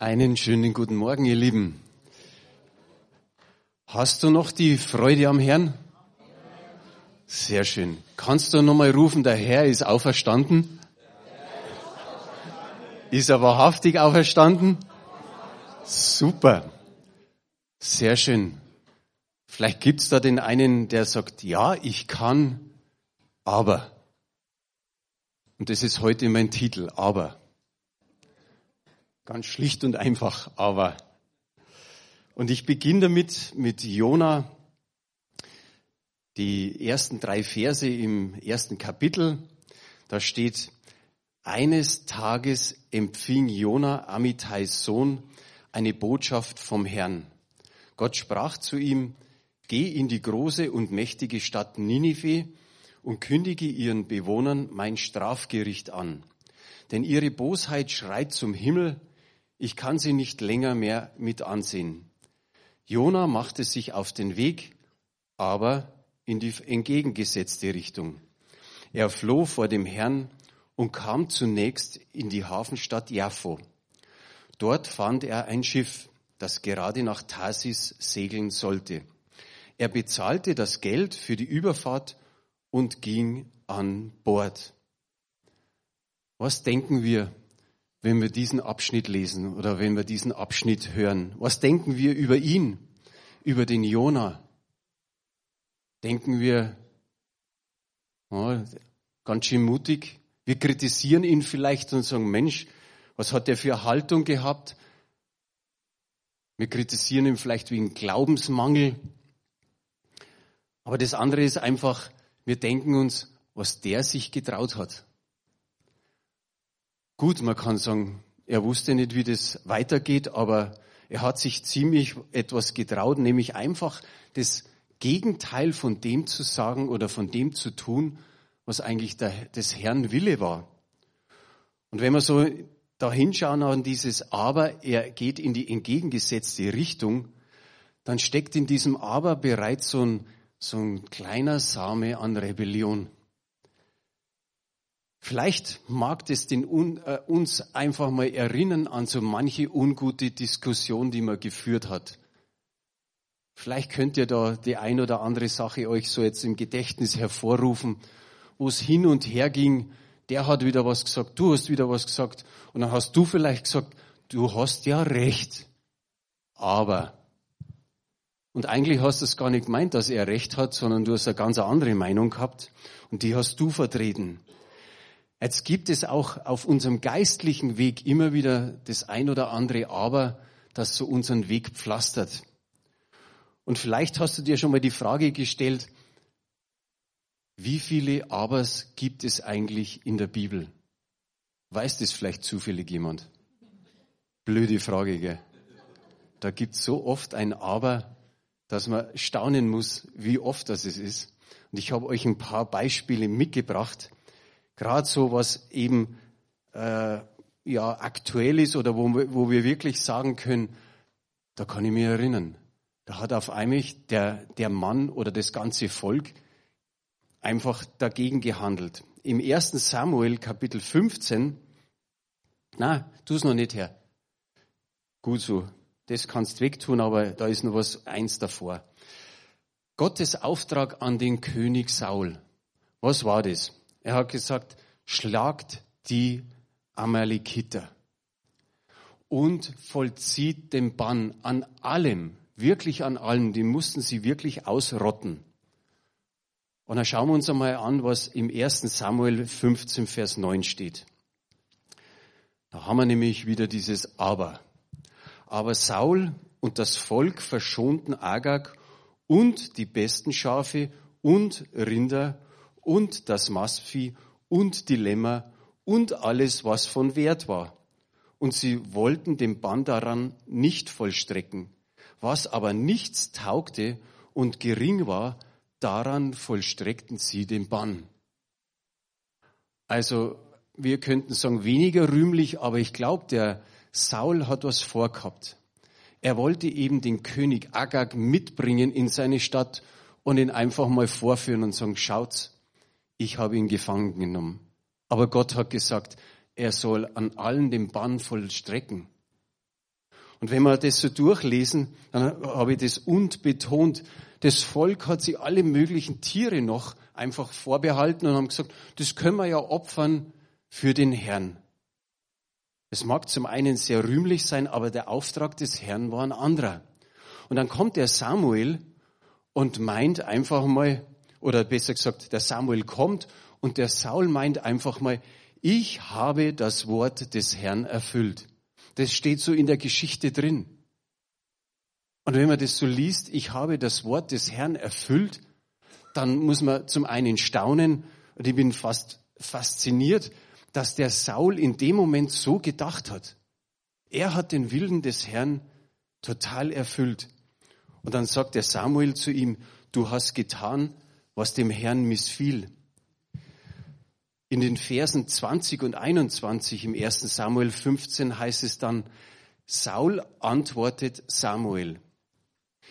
Einen schönen guten Morgen, ihr Lieben. Hast du noch die Freude am Herrn? Sehr schön. Kannst du nochmal rufen, der Herr ist auferstanden? Ist er wahrhaftig auferstanden? Super. Sehr schön. Vielleicht gibt's da den einen, der sagt, ja, ich kann, aber. Und das ist heute mein Titel, aber. Ganz schlicht und einfach, aber. Und ich beginne damit mit Jona, die ersten drei Verse im ersten Kapitel. Da steht, eines Tages empfing Jona, Amitais Sohn, eine Botschaft vom Herrn. Gott sprach zu ihm, geh in die große und mächtige Stadt Ninive und kündige ihren Bewohnern mein Strafgericht an. Denn ihre Bosheit schreit zum Himmel ich kann sie nicht länger mehr mit ansehen. Jona machte sich auf den Weg, aber in die entgegengesetzte Richtung. Er floh vor dem Herrn und kam zunächst in die Hafenstadt Jaffo. Dort fand er ein Schiff, das gerade nach Tarsis segeln sollte. Er bezahlte das Geld für die Überfahrt und ging an Bord. Was denken wir, wenn wir diesen Abschnitt lesen oder wenn wir diesen Abschnitt hören? Was denken wir über ihn, über den Jona? Denken wir, oh, ganz schön mutig. Wir kritisieren ihn vielleicht und sagen, Mensch, was hat er für Haltung gehabt? Wir kritisieren ihn vielleicht wegen Glaubensmangel. Aber das andere ist einfach, wir denken uns, was der sich getraut hat. Gut, man kann sagen, er wusste nicht, wie das weitergeht, aber er hat sich ziemlich etwas getraut, nämlich einfach das Gegenteil von dem zu sagen oder von dem zu tun, was eigentlich der, des Herrn Wille war. Und wenn wir so da hinschauen an dieses Aber, er geht in die entgegengesetzte Richtung, dann steckt in diesem Aber bereits so ein, so ein kleiner Same an Rebellion. Vielleicht mag das den, äh, uns einfach mal erinnern an so manche ungute Diskussion, die man geführt hat. Vielleicht könnt ihr da die ein oder andere Sache euch so jetzt im Gedächtnis hervorrufen, wo es hin und her ging. Der hat wieder was gesagt, du hast wieder was gesagt. Und dann hast du vielleicht gesagt, du hast ja recht. Aber. Und eigentlich hast du es gar nicht gemeint, dass er recht hat, sondern du hast eine ganz andere Meinung gehabt. Und die hast du vertreten. Jetzt gibt es auch auf unserem geistlichen Weg immer wieder das ein oder andere Aber, das so unseren Weg pflastert. Und vielleicht hast du dir schon mal die Frage gestellt, wie viele Abers gibt es eigentlich in der Bibel? Weiß das vielleicht zufällig jemand? Blöde Frage, gell? Da gibt es so oft ein Aber, dass man staunen muss, wie oft das es ist. Und ich habe euch ein paar Beispiele mitgebracht, Gerade so, was eben äh, ja aktuell ist oder wo, wo wir wirklich sagen können, da kann ich mich erinnern. Da hat auf einmal der, der Mann oder das ganze Volk einfach dagegen gehandelt. Im 1. Samuel Kapitel 15, na, tu es noch nicht her. Gut so, das kannst wegtun, aber da ist noch was eins davor. Gottes Auftrag an den König Saul. Was war das? Er hat gesagt, schlagt die Amalekiter und vollzieht den Bann an allem, wirklich an allem, die mussten sie wirklich ausrotten. Und dann schauen wir uns einmal an, was im 1. Samuel 15, Vers 9 steht. Da haben wir nämlich wieder dieses Aber. Aber Saul und das Volk verschonten Agag und die besten Schafe und Rinder und das Mastvieh und die Lämmer und alles, was von Wert war. Und sie wollten den Bann daran nicht vollstrecken. Was aber nichts taugte und gering war, daran vollstreckten sie den Bann. Also wir könnten sagen, weniger rühmlich, aber ich glaube, der Saul hat was vorgehabt. Er wollte eben den König Agag mitbringen in seine Stadt und ihn einfach mal vorführen und sagen, schaut's, ich habe ihn gefangen genommen. Aber Gott hat gesagt, er soll an allen den Bann vollstrecken. Und wenn wir das so durchlesen, dann habe ich das und betont. Das Volk hat sich alle möglichen Tiere noch einfach vorbehalten und haben gesagt, das können wir ja opfern für den Herrn. Es mag zum einen sehr rühmlich sein, aber der Auftrag des Herrn war ein anderer. Und dann kommt der Samuel und meint einfach mal, oder besser gesagt, der Samuel kommt und der Saul meint einfach mal, ich habe das Wort des Herrn erfüllt. Das steht so in der Geschichte drin. Und wenn man das so liest, ich habe das Wort des Herrn erfüllt, dann muss man zum einen staunen, und ich bin fast fasziniert, dass der Saul in dem Moment so gedacht hat. Er hat den Willen des Herrn total erfüllt. Und dann sagt der Samuel zu ihm, du hast getan, was dem Herrn missfiel. In den Versen 20 und 21 im 1. Samuel 15 heißt es dann, Saul antwortet Samuel,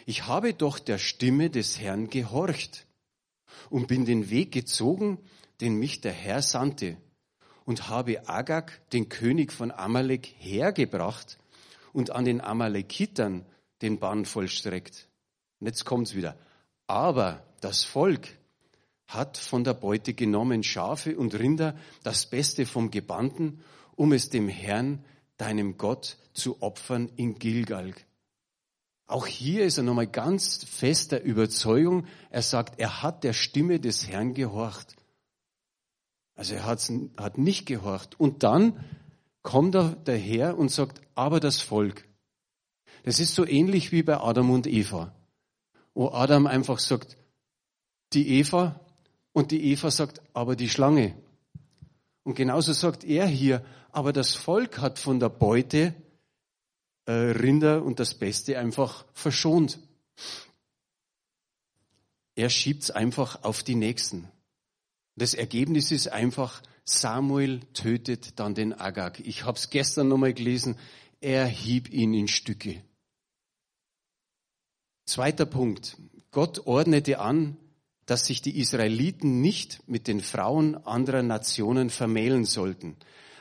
ich habe doch der Stimme des Herrn gehorcht und bin den Weg gezogen, den mich der Herr sandte und habe Agag, den König von Amalek, hergebracht und an den Amalekitern den Bann vollstreckt. Und jetzt kommt's wieder. Aber das Volk hat von der Beute genommen Schafe und Rinder, das Beste vom Gebannten, um es dem Herrn, deinem Gott, zu opfern in Gilgal. Auch hier ist er nochmal ganz fester Überzeugung. Er sagt, er hat der Stimme des Herrn gehorcht. Also er hat nicht gehorcht. Und dann kommt er daher und sagt, aber das Volk. Das ist so ähnlich wie bei Adam und Eva. Wo Adam einfach sagt, die Eva und die Eva sagt, aber die Schlange. Und genauso sagt er hier, aber das Volk hat von der Beute äh, Rinder und das Beste einfach verschont. Er schiebt's einfach auf die Nächsten. Das Ergebnis ist einfach, Samuel tötet dann den Agag. Ich habe es gestern nochmal gelesen, er hieb ihn in Stücke. Zweiter Punkt. Gott ordnete an, dass sich die Israeliten nicht mit den Frauen anderer Nationen vermählen sollten.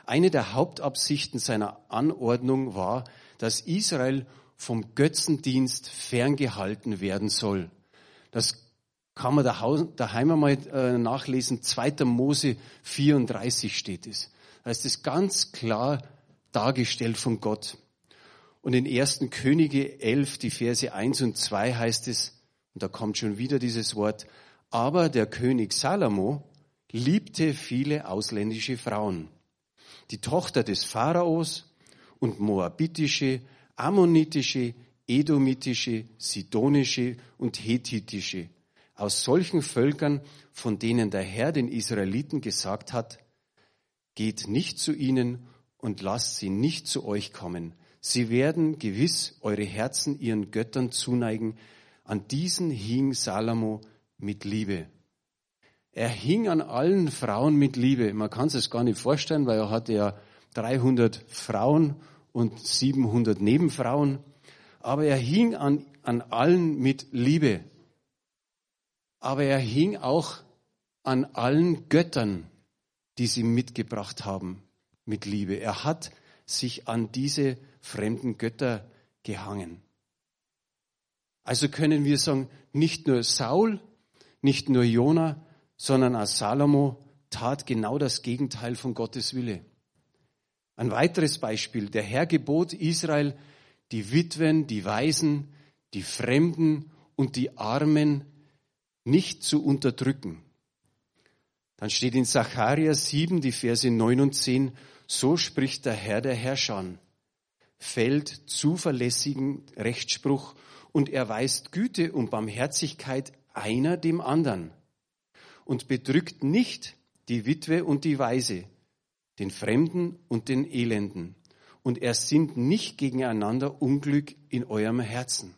Eine der Hauptabsichten seiner Anordnung war, dass Israel vom Götzendienst ferngehalten werden soll. Das kann man daheim einmal äh, nachlesen. 2. Mose 34 steht es. Da ist es ganz klar dargestellt von Gott. Und in 1. Könige 11, die Verse 1 und 2 heißt es, und da kommt schon wieder dieses Wort, aber der König Salomo liebte viele ausländische Frauen. Die Tochter des Pharaos und moabitische, ammonitische, edomitische, sidonische und hethitische aus solchen Völkern, von denen der Herr den Israeliten gesagt hat, geht nicht zu ihnen und lasst sie nicht zu euch kommen. Sie werden gewiss eure Herzen ihren Göttern zuneigen. An diesen hing Salomo mit Liebe. Er hing an allen Frauen mit Liebe. Man kann es gar nicht vorstellen, weil er hatte ja 300 Frauen und 700 Nebenfrauen. Aber er hing an, an allen mit Liebe aber er hing auch an allen Göttern, die sie mitgebracht haben, mit Liebe. Er hat sich an diese fremden Götter gehangen. Also können wir sagen, nicht nur Saul, nicht nur Jona, sondern auch Salomo tat genau das Gegenteil von Gottes Wille. Ein weiteres Beispiel. Der Herr gebot Israel, die Witwen, die Waisen, die Fremden und die Armen nicht zu unterdrücken. Dann steht in Sacharja 7, die Verse 9 und 10, so spricht der Herr der Herrscher, fällt zuverlässigen Rechtsspruch und erweist Güte und Barmherzigkeit einer dem anderen und bedrückt nicht die Witwe und die Weise, den Fremden und den Elenden. Und er sinnt nicht gegeneinander Unglück in eurem Herzen.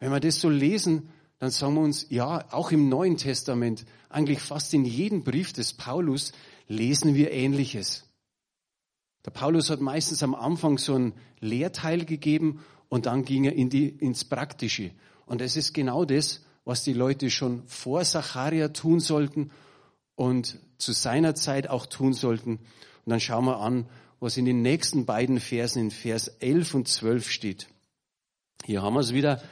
Wenn wir das so lesen, dann sagen wir uns, ja, auch im Neuen Testament, eigentlich fast in jedem Brief des Paulus lesen wir Ähnliches. Der Paulus hat meistens am Anfang so ein Lehrteil gegeben und dann ging er in die, ins Praktische. Und es ist genau das, was die Leute schon vor Zacharia tun sollten und zu seiner Zeit auch tun sollten. Und dann schauen wir an, was in den nächsten beiden Versen, in Vers 11 und 12 steht. Hier haben wir es wieder.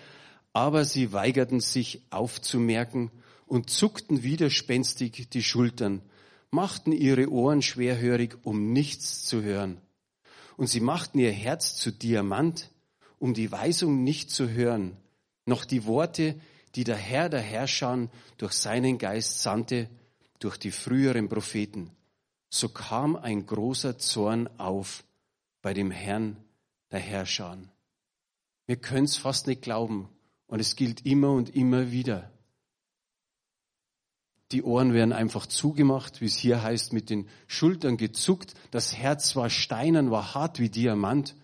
Aber sie weigerten sich aufzumerken und zuckten widerspenstig die Schultern, machten ihre Ohren schwerhörig, um nichts zu hören. Und sie machten ihr Herz zu Diamant, um die Weisung nicht zu hören, noch die Worte, die der Herr der Herrscher durch seinen Geist sandte, durch die früheren Propheten. So kam ein großer Zorn auf bei dem Herrn der Herrscher. Wir können es fast nicht glauben und es gilt immer und immer wieder. Die Ohren werden einfach zugemacht, wie es hier heißt, mit den Schultern gezuckt. Das Herz war steinern, war hart wie Diamant.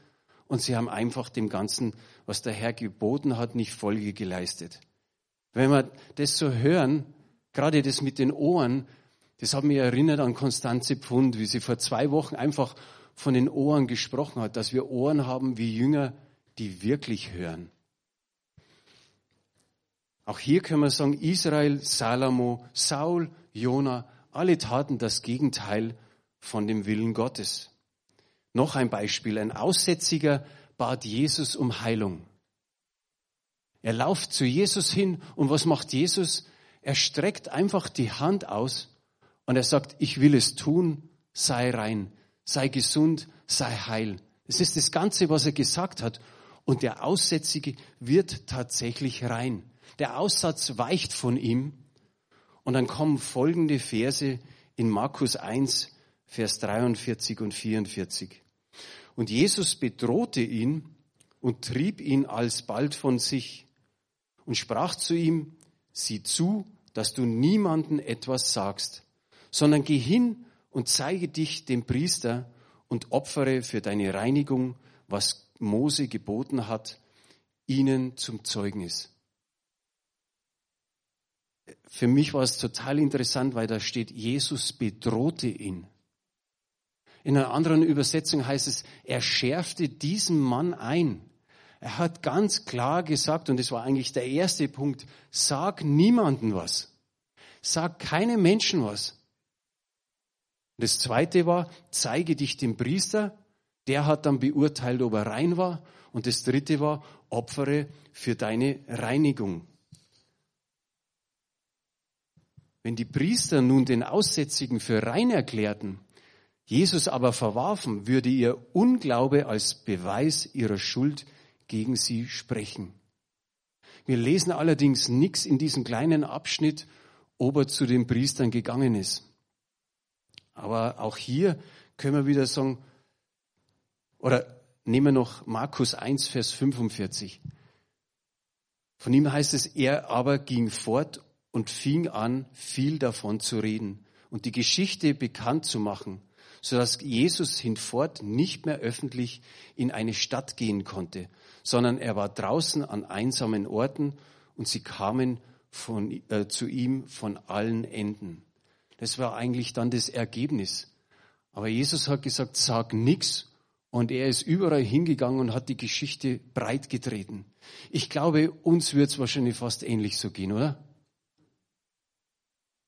Und sie haben einfach dem Ganzen, was der Herr geboten hat, nicht Folge geleistet. Wenn wir das so hören, gerade das mit den Ohren, das hat mich erinnert an Konstanze Pfund, wie sie vor zwei Wochen einfach von den Ohren gesprochen hat, dass wir Ohren haben wie Jünger, die wirklich hören. Auch hier können wir sagen, Israel, Salomo, Saul, Jona, alle taten das Gegenteil von dem Willen Gottes. Noch ein Beispiel. Ein Aussätziger bat Jesus um Heilung. Er lauft zu Jesus hin und was macht Jesus? Er streckt einfach die Hand aus und er sagt, ich will es tun, sei rein, sei gesund, sei heil. Das ist das Ganze, was er gesagt hat. Und der Aussätzige wird tatsächlich rein. Der Aussatz weicht von ihm. Und dann kommen folgende Verse in Markus 1, Vers 43 und 44. Und Jesus bedrohte ihn und trieb ihn alsbald von sich und sprach zu ihm, sieh zu, dass du niemanden etwas sagst, sondern geh hin und zeige dich dem Priester und opfere für deine Reinigung, was Mose geboten hat, ihnen zum Zeugnis. Für mich war es total interessant, weil da steht, Jesus bedrohte ihn. In einer anderen Übersetzung heißt es, er schärfte diesen Mann ein. Er hat ganz klar gesagt, und das war eigentlich der erste Punkt, sag niemanden was. Sag keinem Menschen was. Das zweite war, zeige dich dem Priester. Der hat dann beurteilt, ob er rein war. Und das dritte war, opfere für deine Reinigung. Wenn die Priester nun den Aussätzigen für rein erklärten, Jesus aber verwarfen, würde ihr Unglaube als Beweis ihrer Schuld gegen sie sprechen. Wir lesen allerdings nichts in diesem kleinen Abschnitt, ob er zu den Priestern gegangen ist. Aber auch hier können wir wieder sagen, oder nehmen wir noch Markus 1, Vers 45. Von ihm heißt es, er aber ging fort und fing an, viel davon zu reden und die Geschichte bekannt zu machen, sodass Jesus hinfort nicht mehr öffentlich in eine Stadt gehen konnte, sondern er war draußen an einsamen Orten und sie kamen von, äh, zu ihm von allen Enden. Das war eigentlich dann das Ergebnis. Aber Jesus hat gesagt, sag nichts. Und er ist überall hingegangen und hat die Geschichte breit getreten. Ich glaube, uns wird es wahrscheinlich fast ähnlich so gehen, oder?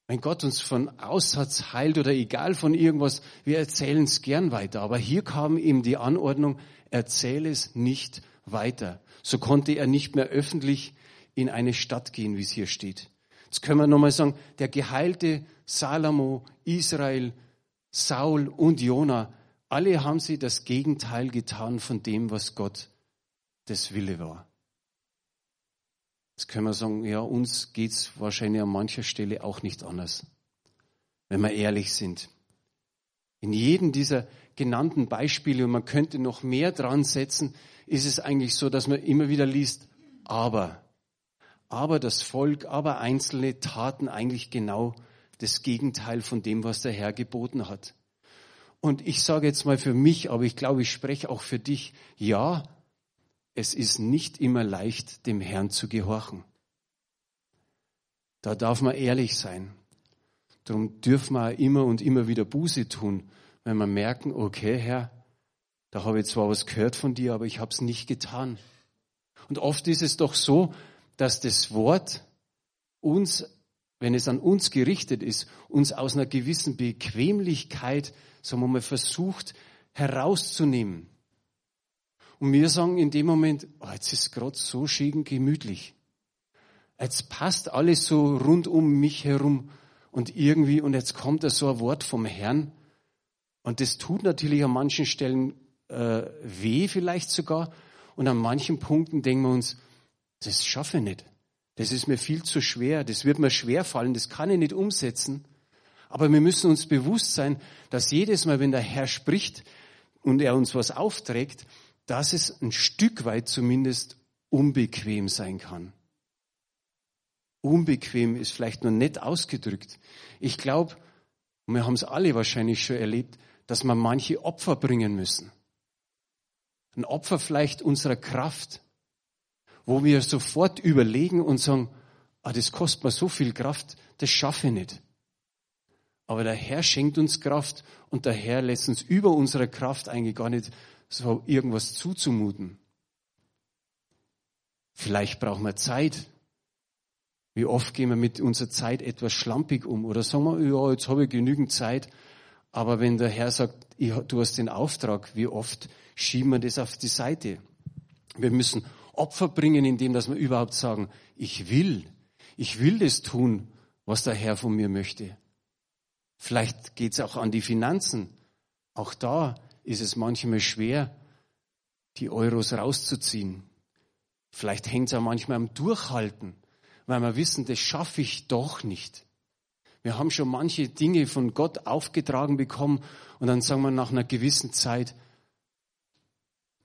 Wenn Gott uns von Aussatz heilt oder egal von irgendwas, wir erzählen es gern weiter. Aber hier kam ihm die Anordnung, erzähle es nicht weiter. So konnte er nicht mehr öffentlich in eine Stadt gehen, wie es hier steht. Jetzt können wir nochmal sagen, der geheilte Salomo, Israel, Saul und Jona, alle haben sie das Gegenteil getan von dem, was Gott das Wille war. Jetzt können wir sagen, ja, uns geht's wahrscheinlich an mancher Stelle auch nicht anders, wenn wir ehrlich sind. In jedem dieser genannten Beispiele, und man könnte noch mehr dran setzen, ist es eigentlich so, dass man immer wieder liest, aber aber das Volk, aber Einzelne taten eigentlich genau das Gegenteil von dem, was der Herr geboten hat. Und ich sage jetzt mal für mich, aber ich glaube, ich spreche auch für dich, ja, es ist nicht immer leicht, dem Herrn zu gehorchen. Da darf man ehrlich sein. Darum dürfen wir immer und immer wieder Buße tun, wenn wir merken, okay, Herr, da habe ich zwar was gehört von dir, aber ich habe es nicht getan. Und oft ist es doch so, dass das Wort uns, wenn es an uns gerichtet ist, uns aus einer gewissen Bequemlichkeit, sagen wir mal, versucht herauszunehmen. Und wir sagen in dem Moment, oh, jetzt ist gerade so schön gemütlich. Jetzt passt alles so rund um mich herum und irgendwie, und jetzt kommt da so ein Wort vom Herrn. Und das tut natürlich an manchen Stellen äh, weh vielleicht sogar. Und an manchen Punkten denken wir uns, das schaffe ich nicht. Das ist mir viel zu schwer. Das wird mir schwer fallen. Das kann ich nicht umsetzen. Aber wir müssen uns bewusst sein, dass jedes Mal, wenn der Herr spricht und er uns was aufträgt, dass es ein Stück weit zumindest unbequem sein kann. Unbequem ist vielleicht nur nett ausgedrückt. Ich glaube, wir haben es alle wahrscheinlich schon erlebt, dass wir manche Opfer bringen müssen. Ein Opfer vielleicht unserer Kraft, wo wir sofort überlegen und sagen, ah, das kostet mir so viel Kraft, das schaffe ich nicht. Aber der Herr schenkt uns Kraft und der Herr lässt uns über unsere Kraft eigentlich gar nicht so irgendwas zuzumuten. Vielleicht brauchen wir Zeit. Wie oft gehen wir mit unserer Zeit etwas schlampig um oder sagen wir, ja, jetzt habe ich genügend Zeit. Aber wenn der Herr sagt, du hast den Auftrag, wie oft schieben wir das auf die Seite? Wir müssen Opfer bringen, indem dass wir überhaupt sagen, ich will, ich will das tun, was der Herr von mir möchte. Vielleicht geht es auch an die Finanzen. Auch da ist es manchmal schwer, die Euros rauszuziehen. Vielleicht hängt es auch manchmal am Durchhalten, weil wir wissen, das schaffe ich doch nicht. Wir haben schon manche Dinge von Gott aufgetragen bekommen und dann sagen wir nach einer gewissen Zeit,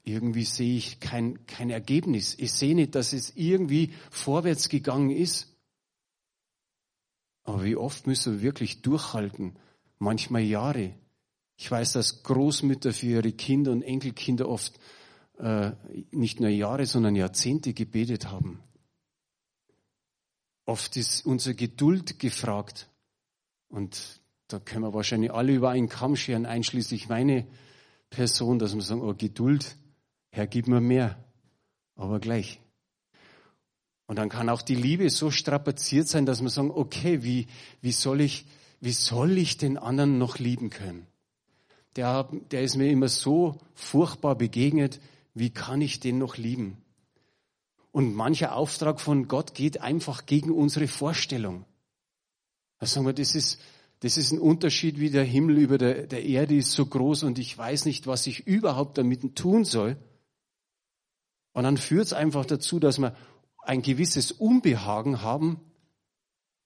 irgendwie sehe ich kein, kein Ergebnis. Ich sehe nicht, dass es irgendwie vorwärts gegangen ist. Aber wie oft müssen wir wirklich durchhalten? Manchmal Jahre. Ich weiß, dass Großmütter für ihre Kinder und Enkelkinder oft äh, nicht nur Jahre, sondern Jahrzehnte gebetet haben. Oft ist unsere Geduld gefragt. Und da können wir wahrscheinlich alle über einen Kamm scheren, einschließlich meine Person, dass wir sagen, oh, Geduld, Herr, gib mir mehr, aber gleich. Und dann kann auch die Liebe so strapaziert sein, dass wir sagen, okay, wie, wie soll ich, wie soll ich den anderen noch lieben können? Der, der ist mir immer so furchtbar begegnet, wie kann ich den noch lieben? Und mancher Auftrag von Gott geht einfach gegen unsere Vorstellung. Da sagen wir, das ist, das ist ein Unterschied, wie der Himmel über der, der Erde ist so groß und ich weiß nicht, was ich überhaupt damit tun soll. Und dann führt es einfach dazu, dass wir ein gewisses Unbehagen haben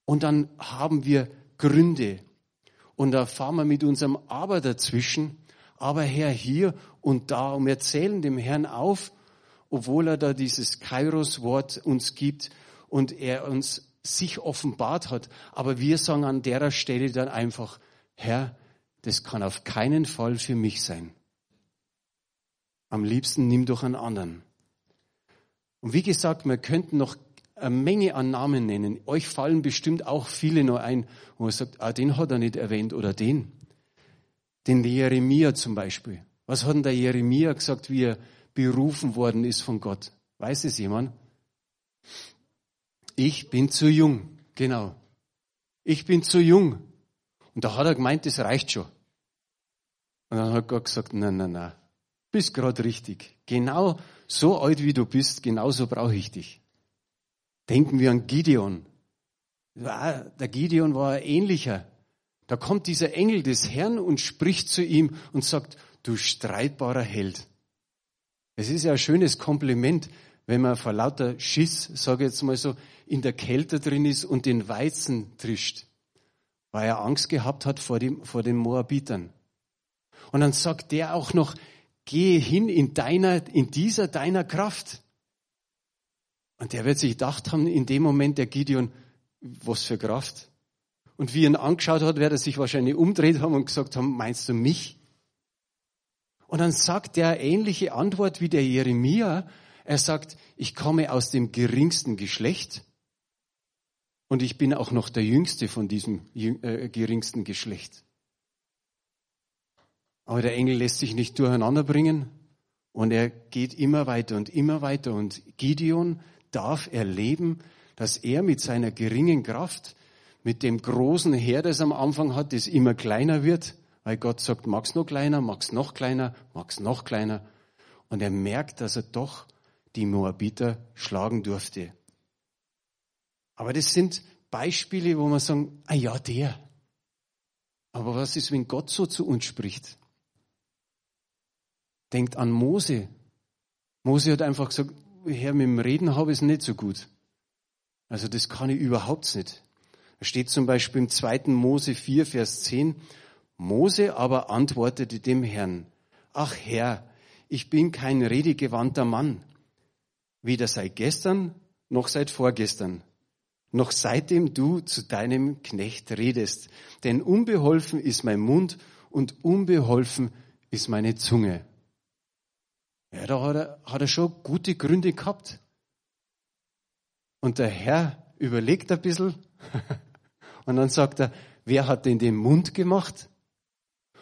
und dann haben wir Gründe. Und da fahren wir mit unserem Aber dazwischen. Aber Herr, hier und da. Und wir erzählen dem Herrn auf, obwohl er da dieses Kairos-Wort uns gibt und er uns sich offenbart hat. Aber wir sagen an der Stelle dann einfach, Herr, das kann auf keinen Fall für mich sein. Am liebsten nimm doch einen anderen. Und wie gesagt, wir könnten noch eine Menge an Namen nennen. Euch fallen bestimmt auch viele noch ein, wo man sagt, ah, den hat er nicht erwähnt oder den. Den Jeremia zum Beispiel. Was hat denn der Jeremia gesagt, wie er berufen worden ist von Gott? Weiß es jemand? Ich bin zu jung. Genau. Ich bin zu jung. Und da hat er gemeint, das reicht schon. Und dann hat Gott gesagt, nein, nein, nein. Bist gerade richtig. Genau so alt wie du bist, genauso brauche ich dich. Denken wir an Gideon. Der Gideon war ähnlicher. Da kommt dieser Engel des Herrn und spricht zu ihm und sagt, du streitbarer Held. Es ist ja ein schönes Kompliment, wenn man vor lauter Schiss, sage ich jetzt mal so, in der Kälte drin ist und den Weizen trischt, weil er Angst gehabt hat vor, dem, vor den Moabitern. Und dann sagt der auch noch, gehe hin in deiner, in dieser deiner Kraft. Und der wird sich gedacht haben, in dem Moment der Gideon, was für Kraft. Und wie er ihn angeschaut hat, wird er sich wahrscheinlich umdreht haben und gesagt haben, meinst du mich? Und dann sagt er ähnliche Antwort wie der Jeremia. Er sagt, ich komme aus dem geringsten Geschlecht und ich bin auch noch der jüngste von diesem äh, geringsten Geschlecht. Aber der Engel lässt sich nicht durcheinander bringen und er geht immer weiter und immer weiter. Und Gideon darf erleben, dass er mit seiner geringen Kraft, mit dem großen Heer, das am Anfang hat, das immer kleiner wird, Weil Gott sagt, mag's noch kleiner, mag's noch kleiner, mag's noch kleiner. Und er merkt, dass er doch die Moabiter schlagen durfte. Aber das sind Beispiele, wo man sagen, ah ja, der. Aber was ist, wenn Gott so zu uns spricht? Denkt an Mose. Mose hat einfach gesagt, Herr, mit dem Reden habe ich es nicht so gut. Also das kann ich überhaupt nicht. Da steht zum Beispiel im 2. Mose 4, Vers 10, Mose aber antwortete dem Herrn, ach Herr, ich bin kein redegewandter Mann, weder seit gestern noch seit vorgestern, noch seitdem du zu deinem Knecht redest, denn unbeholfen ist mein Mund und unbeholfen ist meine Zunge. Ja, da hat er, hat er schon gute Gründe gehabt. Und der Herr überlegt ein bisschen und dann sagt er, wer hat denn den Mund gemacht?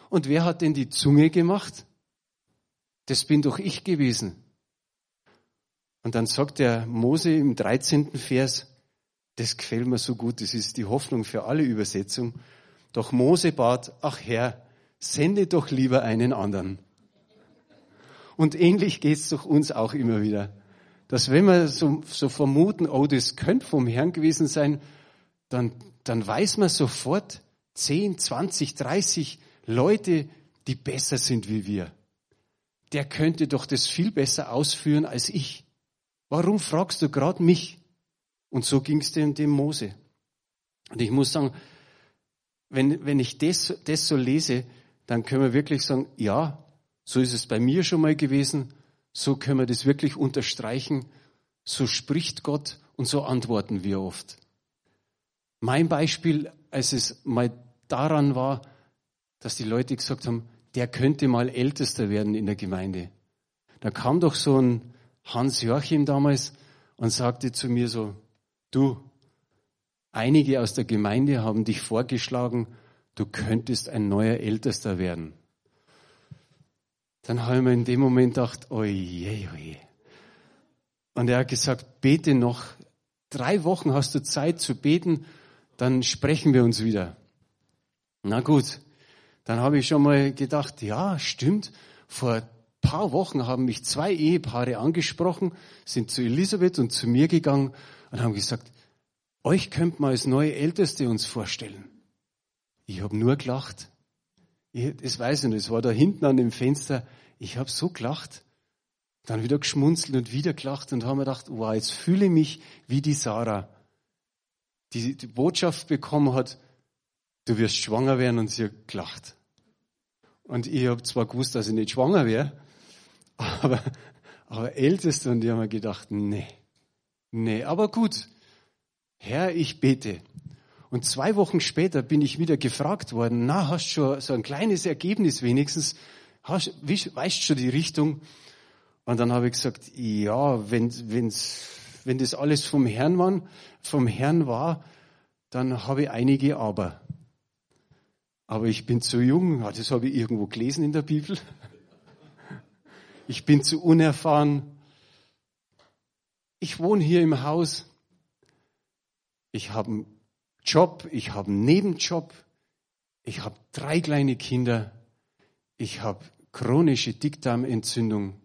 Und wer hat denn die Zunge gemacht? Das bin doch ich gewesen. Und dann sagt der Mose im 13. Vers, das gefällt mir so gut, das ist die Hoffnung für alle Übersetzungen. Doch Mose bat, ach Herr, sende doch lieber einen anderen. Und ähnlich geht's doch uns auch immer wieder. Dass wenn wir so, so vermuten, oh, das könnte vom Herrn gewesen sein, dann, dann weiß man sofort 10, 20, 30 Leute, die besser sind wie wir der könnte doch das viel besser ausführen als ich. Warum fragst du gerade mich? Und so ging es dem, dem Mose. Und ich muss sagen, wenn, wenn ich das, das so lese, dann können wir wirklich sagen, ja, so ist es bei mir schon mal gewesen, so können wir das wirklich unterstreichen, so spricht Gott und so antworten wir oft. Mein Beispiel, als es mal daran war, dass die Leute gesagt haben, der könnte mal Ältester werden in der Gemeinde. Da kam doch so ein Hans Joachim damals und sagte zu mir so, du, einige aus der Gemeinde haben dich vorgeschlagen, du könntest ein neuer Ältester werden. Dann habe ich mir in dem Moment gedacht, oje, oje. Und er hat gesagt, bete noch, drei Wochen hast du Zeit zu beten, dann sprechen wir uns wieder. Na gut, dann habe ich schon mal gedacht, ja, stimmt, vor paar Wochen haben mich zwei Ehepaare angesprochen, sind zu Elisabeth und zu mir gegangen und haben gesagt, euch könnt man als neue Älteste uns vorstellen. Ich habe nur gelacht. Ich, das weiß ich nicht, es war da hinten an dem Fenster. Ich habe so gelacht, dann wieder geschmunzelt und wieder gelacht und habe mir gedacht, wow, jetzt fühle ich mich wie die Sarah, die die Botschaft bekommen hat, du wirst schwanger werden und sie hat gelacht. Und ich habe zwar gewusst, dass ich nicht schwanger wäre, aber, aber Älteste und die haben mir gedacht, nee, nee, aber gut, Herr, ich bete. Und zwei Wochen später bin ich wieder gefragt worden, na, hast schon so ein kleines Ergebnis wenigstens, hast, weißt schon die Richtung? Und dann habe ich gesagt, ja, wenn, wenn's, wenn das alles vom Herrn war, vom Herrn war, dann habe ich einige Aber. Aber ich bin zu jung, das habe ich irgendwo gelesen in der Bibel. Ich bin zu unerfahren. Ich wohne hier im Haus. Ich habe einen Job, ich habe einen Nebenjob. Ich habe drei kleine Kinder. Ich habe chronische Dickdarmentzündung.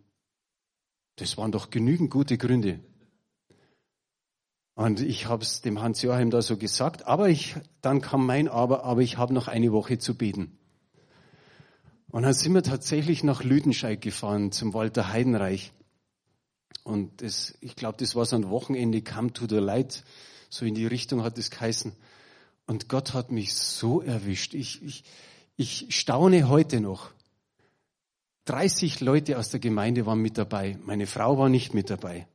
Das waren doch genügend gute Gründe. Und ich habe es dem Hans-Joachim da so gesagt, aber ich, dann kam mein Aber, aber ich habe noch eine Woche zu beten. Und dann sind wir tatsächlich nach Lüdenscheid gefahren, zum Walter Heidenreich. Und das, ich glaube, das war so ein Wochenende, Come to the Light, so in die Richtung hat es geheißen. Und Gott hat mich so erwischt. Ich, ich, ich staune heute noch. 30 Leute aus der Gemeinde waren mit dabei. Meine Frau war nicht mit dabei.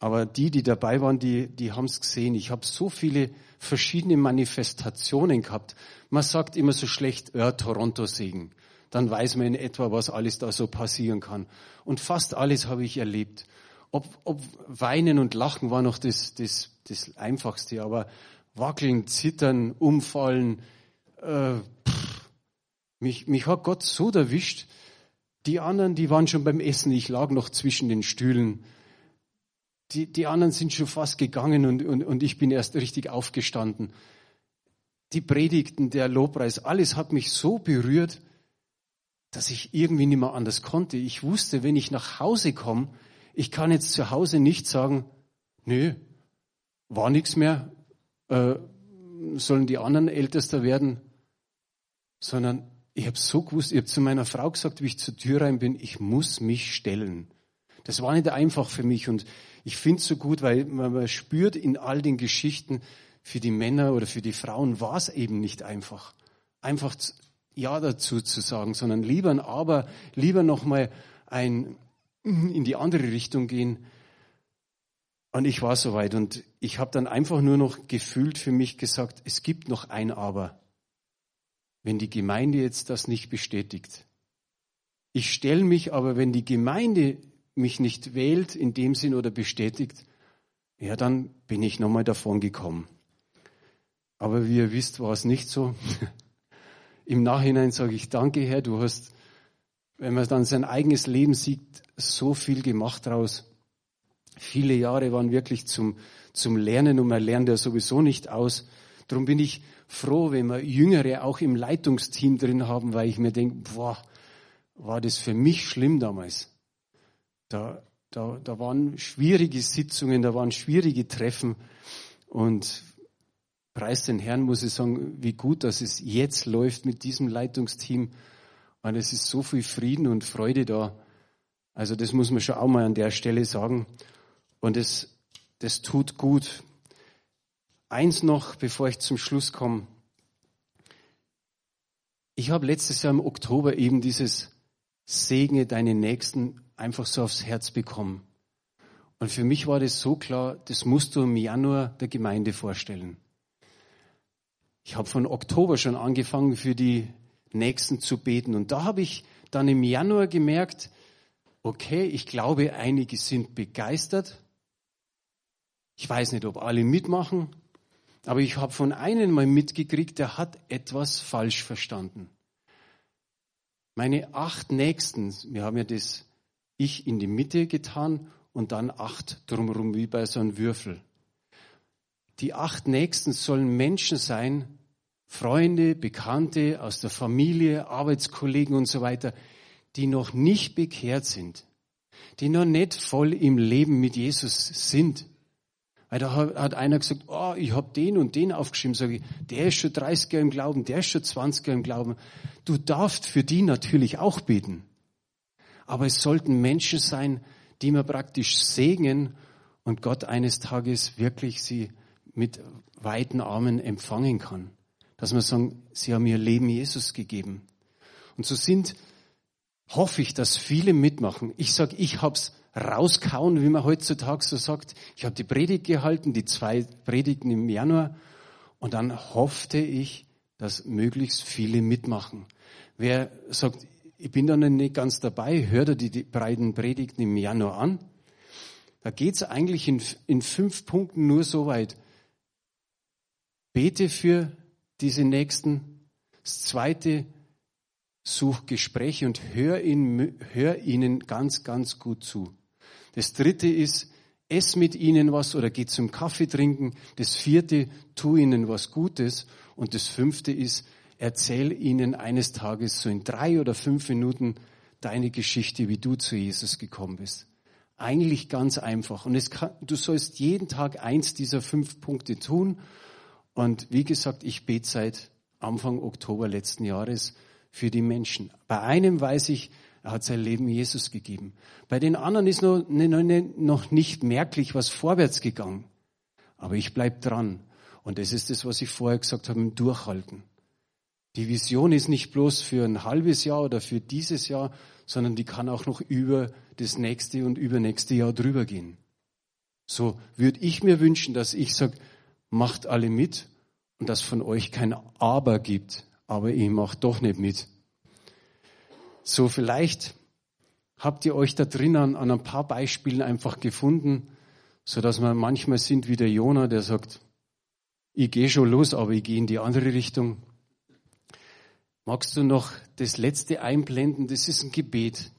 Aber die, die dabei waren, die, die haben es gesehen. Ich habe so viele verschiedene Manifestationen gehabt. Man sagt immer so schlecht, ja, Toronto-Segen. Dann weiß man in etwa, was alles da so passieren kann. Und fast alles habe ich erlebt. Ob, ob Weinen und Lachen war noch das, das, das Einfachste, aber Wackeln, Zittern, Umfallen, äh, pff, mich, mich hat Gott so erwischt. Die anderen, die waren schon beim Essen. Ich lag noch zwischen den Stühlen die, die anderen sind schon fast gegangen und, und, und ich bin erst richtig aufgestanden. die Predigten, der Lobpreis, alles hat mich so berührt, dass ich irgendwie nicht mehr anders konnte. Ich wusste, wenn ich nach Hause komme, ich kann jetzt zu Hause nicht sagen, nö, war nichts mehr, äh, sollen die anderen ältester werden, sondern ich habe so gewusst, ich habe zu meiner Frau gesagt, wie ich zur Tür rein bin, ich muss mich stellen. Das war nicht einfach für mich und ich finde es so gut, weil man spürt in all den Geschichten, für die Männer oder für die Frauen war es eben nicht einfach. Einfach Ja dazu zu sagen, sondern lieber ein Aber, lieber nochmal ein in die andere Richtung gehen. Und ich war soweit und ich habe dann einfach nur noch gefühlt für mich gesagt, es gibt noch ein Aber wenn die Gemeinde jetzt das nicht bestätigt. Ich stelle mich aber, wenn die Gemeinde mich nicht wählt in dem Sinn oder bestätigt, ja, dann bin ich nochmal davon gekommen. Aber wie ihr wisst, war es nicht so. Im Nachhinein sage ich, danke Herr, du hast, wenn man dann sein eigenes Leben sieht, so viel gemacht daraus. Viele Jahre waren wirklich zum, zum Lernen und man lernt ja sowieso nicht aus. Darum bin ich froh, wenn wir Jüngere auch im Leitungsteam drin haben, weil ich mir denke, boah, war das für mich schlimm damals. Da, da, da waren schwierige Sitzungen, da waren schwierige Treffen und preis den Herrn muss ich sagen, wie gut, dass es jetzt läuft mit diesem Leitungsteam. Und es ist so viel Frieden und Freude da. Also das muss man schon auch mal an der Stelle sagen. Und das, das tut gut. Eins noch, bevor ich zum Schluss komme. Ich habe letztes Jahr im Oktober eben dieses Segne deine Nächsten einfach so aufs Herz bekommen. Und für mich war das so klar, das musst du im Januar der Gemeinde vorstellen. Ich habe von Oktober schon angefangen, für die Nächsten zu beten. Und da habe ich dann im Januar gemerkt, okay, ich glaube, einige sind begeistert. Ich weiß nicht, ob alle mitmachen, aber ich habe von einem mal mitgekriegt, der hat etwas falsch verstanden. Meine acht Nächsten, wir haben ja das Ich in die Mitte getan und dann acht drumherum wie bei so einem Würfel. Die acht Nächsten sollen Menschen sein, Freunde, Bekannte aus der Familie, Arbeitskollegen und so weiter, die noch nicht bekehrt sind, die noch nicht voll im Leben mit Jesus sind. Weil da hat einer gesagt, oh, ich habe den und den aufgeschrieben. Sag ich, der ist schon 30 Jahre im Glauben, der ist schon 20 Jahre im Glauben. Du darfst für die natürlich auch beten. Aber es sollten Menschen sein, die man praktisch segnen und Gott eines Tages wirklich sie mit weiten Armen empfangen kann. Dass man sagen, sie haben ihr Leben Jesus gegeben. Und so sind, hoffe ich, dass viele mitmachen. Ich sage, ich hab's rauskauen, wie man heutzutage so sagt. Ich habe die Predigt gehalten, die zwei Predigten im Januar, und dann hoffte ich, dass möglichst viele mitmachen. Wer sagt, ich bin da noch nicht ganz dabei, hört er die, die beiden Predigten im Januar an. Da geht's eigentlich in, in fünf Punkten nur so weit. Bete für diese Nächsten. Das zweite, such Gespräche und hör, ihn, hör ihnen ganz, ganz gut zu. Das dritte ist, ess mit ihnen was oder geh zum Kaffee trinken. Das vierte, tu ihnen was Gutes. Und das fünfte ist, erzähl ihnen eines Tages so in drei oder fünf Minuten deine Geschichte, wie du zu Jesus gekommen bist. Eigentlich ganz einfach. Und kann, du sollst jeden Tag eins dieser fünf Punkte tun. Und wie gesagt, ich bete seit Anfang Oktober letzten Jahres für die Menschen. Bei einem weiß ich, er hat sein Leben Jesus gegeben. Bei den anderen ist noch, nicht merklich was vorwärts gegangen. Aber ich bleib dran. Und das ist das, was ich vorher gesagt habe, im Durchhalten. Die Vision ist nicht bloß für ein halbes Jahr oder für dieses Jahr, sondern die kann auch noch über das nächste und übernächste Jahr drüber gehen. So würde ich mir wünschen, dass ich sage, macht alle mit und dass von euch kein Aber gibt, aber ich mache doch nicht mit. So vielleicht habt ihr euch da drinnen an ein paar Beispielen einfach gefunden, so dass wir manchmal sind wie der Jonah, der sagt, ich gehe schon los, aber ich gehe in die andere Richtung. Magst du noch das letzte einblenden? Das ist ein Gebet.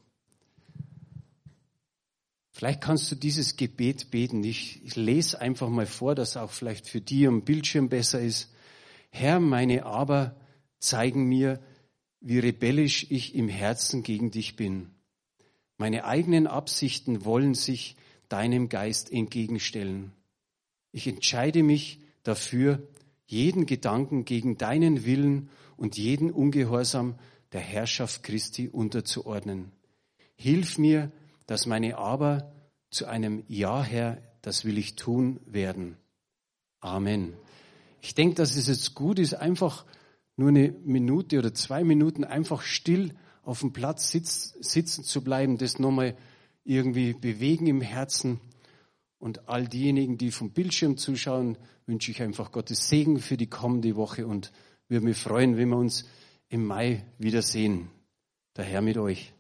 Vielleicht kannst du dieses Gebet beten. Ich, lese einfach mal vor, dass auch vielleicht für dich am Bildschirm besser ist. Herr, meine Aber zeigen mir, wie rebellisch ich im Herzen gegen dich bin. Meine eigenen Absichten wollen sich deinem Geist entgegenstellen. Ich entscheide mich dafür, jeden Gedanken gegen deinen Willen und jeden Ungehorsam der Herrschaft Christi unterzuordnen. Hilf mir, dass meine Aber zu einem Ja, Herr, das will ich tun werden. Amen. Ich denke, dass es jetzt gut ist, einfach nur eine Minute oder zwei Minuten einfach still auf dem Platz sitz, sitzen zu bleiben, das nochmal irgendwie bewegen im Herzen. Und all diejenigen, die vom Bildschirm zuschauen, wünsche ich einfach Gottes Segen für die kommende Woche und würde mich freuen, wenn wir uns im Mai wiedersehen. Der Herr mit euch.